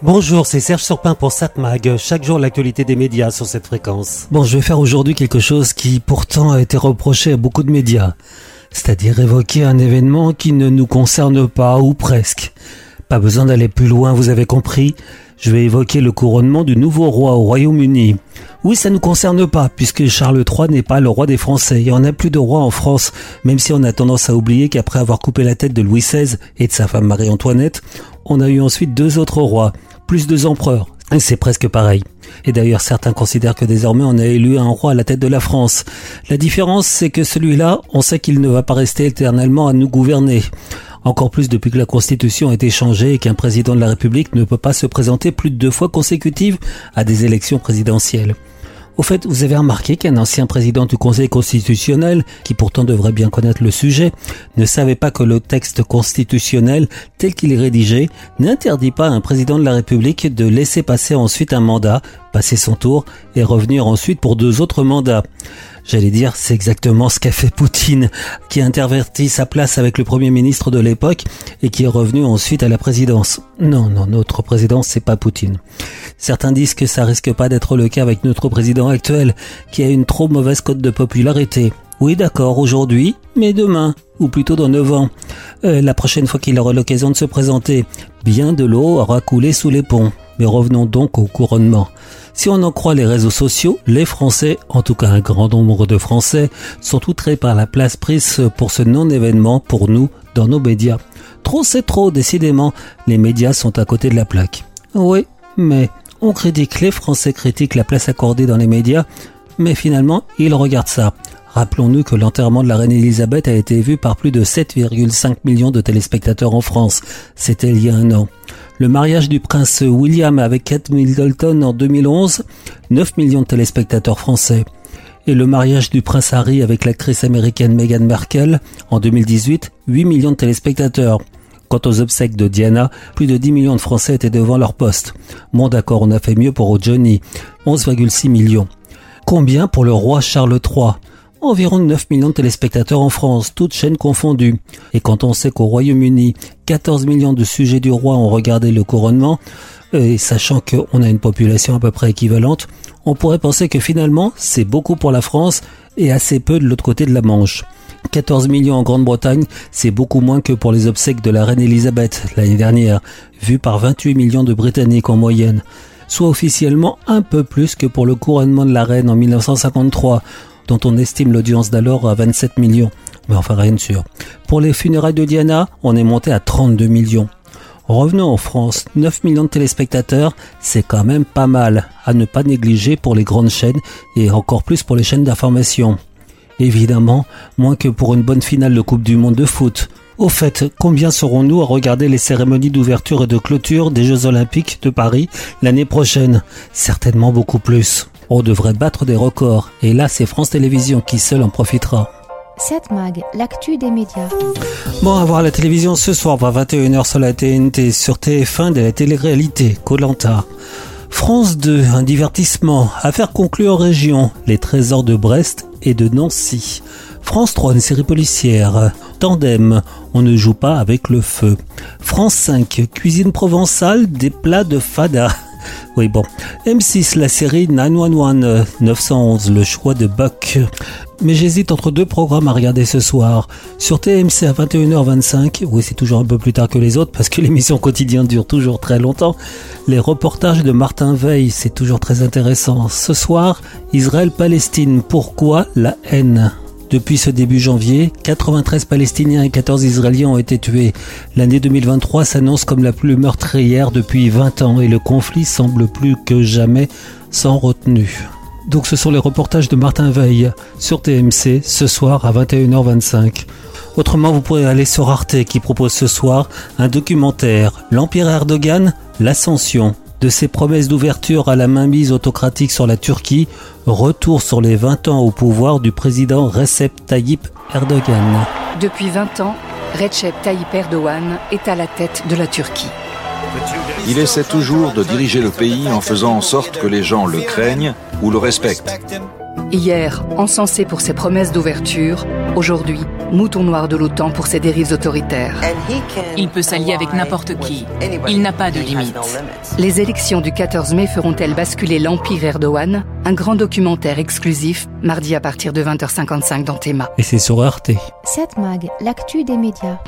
Bonjour, c'est Serge Surpin pour SatMag. Chaque jour, l'actualité des médias sur cette fréquence. Bon, je vais faire aujourd'hui quelque chose qui pourtant a été reproché à beaucoup de médias. C'est-à-dire évoquer un événement qui ne nous concerne pas, ou presque. Pas besoin d'aller plus loin, vous avez compris. Je vais évoquer le couronnement du nouveau roi au Royaume-Uni. Oui, ça ne nous concerne pas, puisque Charles III n'est pas le roi des Français. Il n'y en a plus de roi en France, même si on a tendance à oublier qu'après avoir coupé la tête de Louis XVI et de sa femme Marie-Antoinette, on a eu ensuite deux autres rois plus deux empereurs. C'est presque pareil. Et d'ailleurs, certains considèrent que désormais on a élu un roi à la tête de la France. La différence, c'est que celui-là, on sait qu'il ne va pas rester éternellement à nous gouverner. Encore plus depuis que la Constitution a été changée et qu'un président de la République ne peut pas se présenter plus de deux fois consécutives à des élections présidentielles. Au fait, vous avez remarqué qu'un ancien président du Conseil constitutionnel, qui pourtant devrait bien connaître le sujet, ne savait pas que le texte constitutionnel, tel qu'il est rédigé, n'interdit pas à un président de la République de laisser passer ensuite un mandat, passer son tour et revenir ensuite pour deux autres mandats. J'allais dire, c'est exactement ce qu'a fait Poutine, qui a interverti sa place avec le Premier ministre de l'époque et qui est revenu ensuite à la présidence. Non, non, notre président, c'est pas Poutine. Certains disent que ça risque pas d'être le cas avec notre président actuel, qui a une trop mauvaise cote de popularité. Oui, d'accord, aujourd'hui, mais demain, ou plutôt dans 9 ans. Euh, la prochaine fois qu'il aura l'occasion de se présenter, bien de l'eau aura coulé sous les ponts. Mais revenons donc au couronnement. Si on en croit les réseaux sociaux, les Français, en tout cas un grand nombre de Français, sont outrés par la place prise pour ce non-événement pour nous dans nos médias. Trop c'est trop, décidément, les médias sont à côté de la plaque. Oui, mais on critique, les Français critiquent la place accordée dans les médias, mais finalement, ils regardent ça. Rappelons-nous que l'enterrement de la reine Elisabeth a été vu par plus de 7,5 millions de téléspectateurs en France. C'était il y a un an. Le mariage du prince William avec Kate Middleton en 2011, 9 millions de téléspectateurs français. Et le mariage du prince Harry avec l'actrice américaine Meghan Markle en 2018, 8 millions de téléspectateurs. Quant aux obsèques de Diana, plus de 10 millions de Français étaient devant leur poste. Bon d'accord, on a fait mieux pour Johnny, 11,6 millions. Combien pour le roi Charles III Environ 9 millions de téléspectateurs en France, toutes chaînes confondues. Et quand on sait qu'au Royaume-Uni, 14 millions de sujets du roi ont regardé le couronnement, et sachant qu'on a une population à peu près équivalente, on pourrait penser que finalement, c'est beaucoup pour la France et assez peu de l'autre côté de la Manche. 14 millions en Grande-Bretagne, c'est beaucoup moins que pour les obsèques de la reine Elisabeth l'année dernière, vu par 28 millions de Britanniques en moyenne soit officiellement un peu plus que pour le couronnement de la reine en 1953, dont on estime l'audience d'alors à 27 millions. Mais enfin rien de sûr. Pour les funérailles de Diana, on est monté à 32 millions. Revenons en France, 9 millions de téléspectateurs, c'est quand même pas mal, à ne pas négliger pour les grandes chaînes et encore plus pour les chaînes d'information. Évidemment, moins que pour une bonne finale de Coupe du Monde de foot. Au fait, combien serons-nous à regarder les cérémonies d'ouverture et de clôture des Jeux Olympiques de Paris l'année prochaine? Certainement beaucoup plus. On devrait battre des records. Et là, c'est France Télévisions qui seul en profitera. 7 Mag, l'actu des médias. Bon, à voir la télévision ce soir, à 21h sur la TNT, sur TF1 de la télé-réalité, Colanta. France 2, un divertissement, affaire conclue en région, les trésors de Brest et de Nancy. France 3, une série policière. Tandem, on ne joue pas avec le feu. France 5, cuisine provençale, des plats de fada. Oui, bon. M6, la série 911 911, le choix de Buck. Mais j'hésite entre deux programmes à regarder ce soir. Sur TMC à 21h25, oui c'est toujours un peu plus tard que les autres parce que l'émission quotidienne dure toujours très longtemps, les reportages de Martin Veil, c'est toujours très intéressant. Ce soir, Israël-Palestine, pourquoi la haine? Depuis ce début janvier, 93 Palestiniens et 14 Israéliens ont été tués. L'année 2023 s'annonce comme la plus meurtrière depuis 20 ans et le conflit semble plus que jamais sans retenue. Donc ce sont les reportages de Martin Veil sur TMC ce soir à 21h25. Autrement, vous pourrez aller sur Arte qui propose ce soir un documentaire L'Empire Erdogan, l'ascension de ses promesses d'ouverture à la mainmise autocratique sur la Turquie, retour sur les 20 ans au pouvoir du président Recep Tayyip Erdogan. Depuis 20 ans, Recep Tayyip Erdogan est à la tête de la Turquie. Il essaie toujours de diriger le pays en faisant en sorte que les gens le craignent ou le respectent. Hier, encensé pour ses promesses d'ouverture, aujourd'hui, mouton noir de l'OTAN pour ses dérives autoritaires. Il peut s'allier avec n'importe qui. Il n'a pas de limite. Les élections du 14 mai feront-elles basculer l'empire Erdogan? Un grand documentaire exclusif, mardi à partir de 20h55 dans Théma. Et c'est sur Arte. 7 Mag, l'actu des médias.